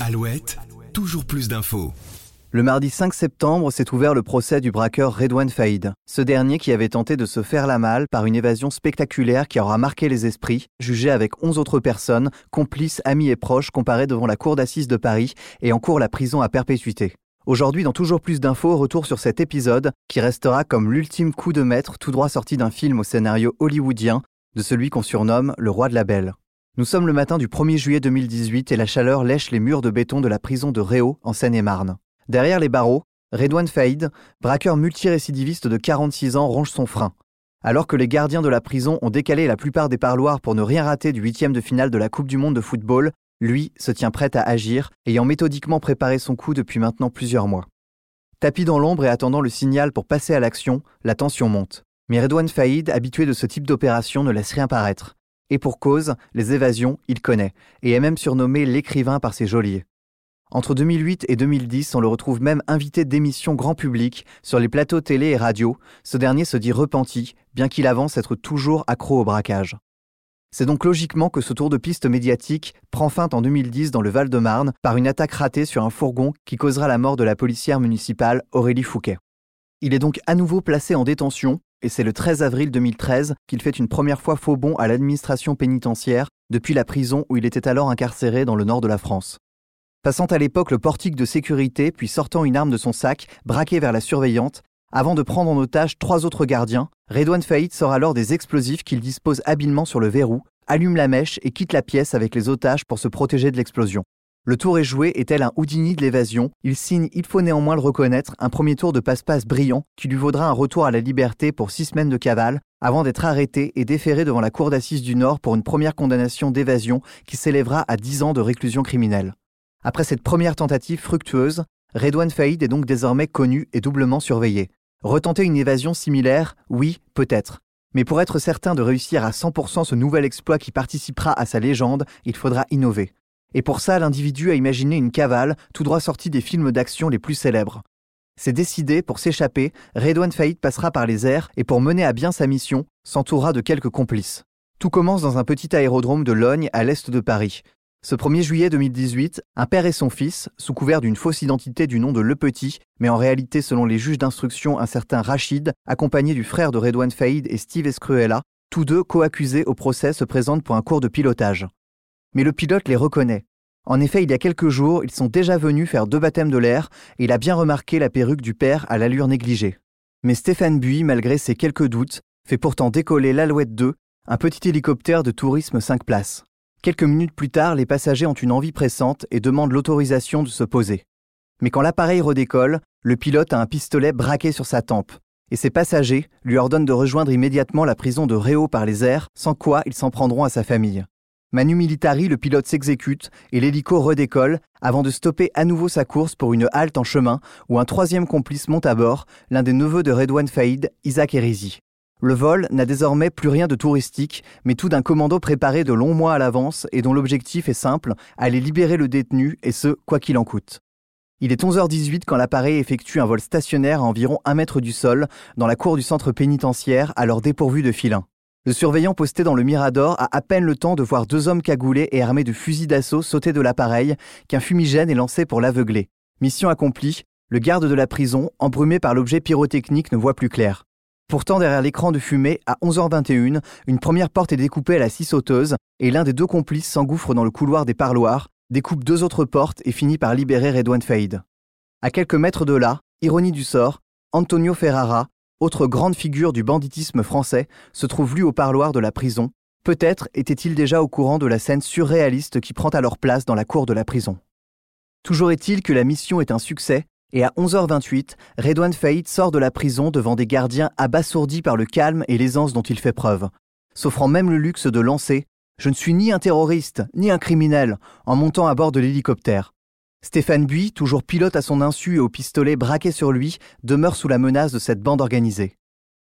Alouette, toujours plus d'infos. Le mardi 5 septembre s'est ouvert le procès du braqueur Redouane Faïd, ce dernier qui avait tenté de se faire la malle par une évasion spectaculaire qui aura marqué les esprits, jugé avec 11 autres personnes, complices, amis et proches, comparés devant la cour d'assises de Paris et en cours la prison à perpétuité. Aujourd'hui, dans toujours plus d'infos, retour sur cet épisode qui restera comme l'ultime coup de maître tout droit sorti d'un film au scénario hollywoodien de celui qu'on surnomme le roi de la belle. Nous sommes le matin du 1er juillet 2018 et la chaleur lèche les murs de béton de la prison de Réau en Seine-et-Marne. Derrière les barreaux, Redouane Faïd, braqueur multirécidiviste de 46 ans, ronge son frein. Alors que les gardiens de la prison ont décalé la plupart des parloirs pour ne rien rater du huitième de finale de la Coupe du Monde de football, lui se tient prêt à agir, ayant méthodiquement préparé son coup depuis maintenant plusieurs mois. Tapis dans l'ombre et attendant le signal pour passer à l'action, la tension monte. Mais Redouane Faïd, habitué de ce type d'opération, ne laisse rien paraître. Et pour cause, les évasions, il connaît, et est même surnommé l'écrivain par ses geôliers. Entre 2008 et 2010, on le retrouve même invité d'émissions grand public sur les plateaux télé et radio. Ce dernier se dit repenti, bien qu'il avance être toujours accro au braquage. C'est donc logiquement que ce tour de piste médiatique prend fin en 2010 dans le Val-de-Marne par une attaque ratée sur un fourgon qui causera la mort de la policière municipale Aurélie Fouquet. Il est donc à nouveau placé en détention et c'est le 13 avril 2013 qu'il fait une première fois faux bond à l'administration pénitentiaire depuis la prison où il était alors incarcéré dans le nord de la France. Passant à l'époque le portique de sécurité, puis sortant une arme de son sac, braqué vers la surveillante, avant de prendre en otage trois autres gardiens, Redouane Faïd sort alors des explosifs qu'il dispose habilement sur le verrou, allume la mèche et quitte la pièce avec les otages pour se protéger de l'explosion. Le tour est joué et tel un Houdini de l'évasion, il signe, il faut néanmoins le reconnaître, un premier tour de passe-passe brillant qui lui vaudra un retour à la liberté pour six semaines de cavale, avant d'être arrêté et déféré devant la Cour d'assises du Nord pour une première condamnation d'évasion qui s'élèvera à dix ans de réclusion criminelle. Après cette première tentative fructueuse, Redouane Faïd est donc désormais connu et doublement surveillé. Retenter une évasion similaire, oui, peut-être. Mais pour être certain de réussir à 100% ce nouvel exploit qui participera à sa légende, il faudra innover. Et pour ça, l'individu a imaginé une cavale, tout droit sortie des films d'action les plus célèbres. C'est décidé, pour s'échapper, Redouane Faïd passera par les airs et pour mener à bien sa mission, s'entourera de quelques complices. Tout commence dans un petit aérodrome de Logne à l'est de Paris. Ce 1er juillet 2018, un père et son fils, sous couvert d'une fausse identité du nom de Le Petit, mais en réalité selon les juges d'instruction un certain Rachid, accompagné du frère de Redouane Faïd et Steve Escruella, tous deux co-accusés au procès se présentent pour un cours de pilotage. Mais le pilote les reconnaît. En effet, il y a quelques jours, ils sont déjà venus faire deux baptêmes de l'air et il a bien remarqué la perruque du père à l'allure négligée. Mais Stéphane Buy, malgré ses quelques doutes, fait pourtant décoller l'Alouette 2, un petit hélicoptère de tourisme 5 places. Quelques minutes plus tard, les passagers ont une envie pressante et demandent l'autorisation de se poser. Mais quand l'appareil redécolle, le pilote a un pistolet braqué sur sa tempe, et ses passagers lui ordonnent de rejoindre immédiatement la prison de Réau par les airs, sans quoi ils s'en prendront à sa famille. Manu Militari, le pilote s'exécute et l'hélico redécolle avant de stopper à nouveau sa course pour une halte en chemin où un troisième complice monte à bord, l'un des neveux de Redouane Faïd, Isaac Erizi. Le vol n'a désormais plus rien de touristique, mais tout d'un commando préparé de longs mois à l'avance et dont l'objectif est simple, aller libérer le détenu, et ce, quoi qu'il en coûte. Il est 11h18 quand l'appareil effectue un vol stationnaire à environ un mètre du sol, dans la cour du centre pénitentiaire, alors dépourvu de filins. Le surveillant posté dans le Mirador a à peine le temps de voir deux hommes cagoulés et armés de fusils d'assaut sauter de l'appareil qu'un fumigène est lancé pour l'aveugler. Mission accomplie, le garde de la prison, embrumé par l'objet pyrotechnique, ne voit plus clair. Pourtant, derrière l'écran de fumée, à 11h21, une première porte est découpée à la scie sauteuse et l'un des deux complices s'engouffre dans le couloir des parloirs, découpe deux autres portes et finit par libérer Redouane Faïd. À quelques mètres de là, ironie du sort, Antonio Ferrara, autre grande figure du banditisme français, se trouve lui au parloir de la prison. Peut-être était-il déjà au courant de la scène surréaliste qui prend alors place dans la cour de la prison. Toujours est-il que la mission est un succès, et à 11h28, Redouane Faïd sort de la prison devant des gardiens abasourdis par le calme et l'aisance dont il fait preuve, s'offrant même le luxe de lancer Je ne suis ni un terroriste, ni un criminel, en montant à bord de l'hélicoptère. Stéphane Buy, toujours pilote à son insu et au pistolet braqué sur lui, demeure sous la menace de cette bande organisée.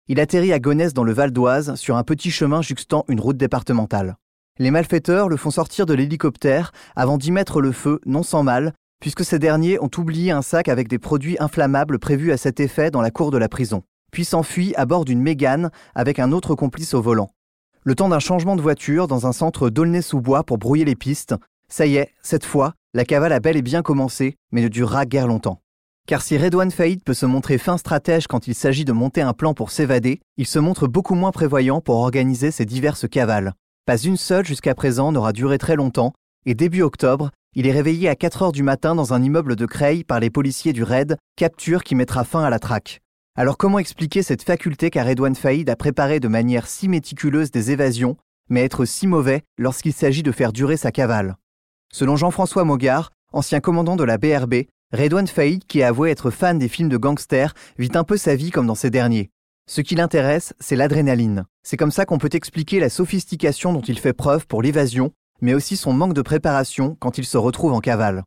Il atterrit à Gonesse dans le Val d'Oise, sur un petit chemin juxtant une route départementale. Les malfaiteurs le font sortir de l'hélicoptère avant d'y mettre le feu, non sans mal, puisque ces derniers ont oublié un sac avec des produits inflammables prévus à cet effet dans la cour de la prison, puis s'enfuient à bord d'une mégane avec un autre complice au volant. Le temps d'un changement de voiture dans un centre d'Aulnay-sous-Bois pour brouiller les pistes, ça y est, cette fois, la cavale a bel et bien commencé, mais ne durera guère longtemps. Car si Redouane Faïd peut se montrer fin stratège quand il s'agit de monter un plan pour s'évader, il se montre beaucoup moins prévoyant pour organiser ses diverses cavales. Pas une seule jusqu'à présent n'aura duré très longtemps, et début octobre, il est réveillé à 4 heures du matin dans un immeuble de Creil par les policiers du RAID, capture qui mettra fin à la traque. Alors comment expliquer cette faculté qu'a Redouane Faïd à préparer de manière si méticuleuse des évasions, mais être si mauvais lorsqu'il s'agit de faire durer sa cavale? Selon Jean-François Mogard, ancien commandant de la BRB, Redouane Faïd, qui a avoué être fan des films de gangsters, vit un peu sa vie comme dans ces derniers. Ce qui l'intéresse, c'est l'adrénaline. C'est comme ça qu'on peut expliquer la sophistication dont il fait preuve pour l'évasion, mais aussi son manque de préparation quand il se retrouve en cavale.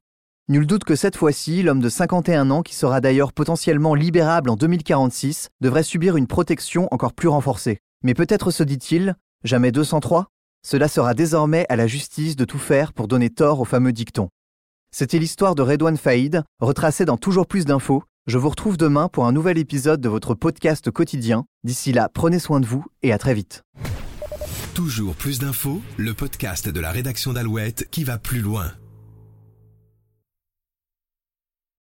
Nul doute que cette fois-ci, l'homme de 51 ans, qui sera d'ailleurs potentiellement libérable en 2046, devrait subir une protection encore plus renforcée. Mais peut-être se dit-il, jamais 203 Cela sera désormais à la justice de tout faire pour donner tort au fameux dicton. C'était l'histoire de Redouane Faïd, retracée dans toujours plus d'infos. Je vous retrouve demain pour un nouvel épisode de votre podcast quotidien. D'ici là, prenez soin de vous et à très vite. Toujours plus d'infos, le podcast de la rédaction d'Alouette qui va plus loin.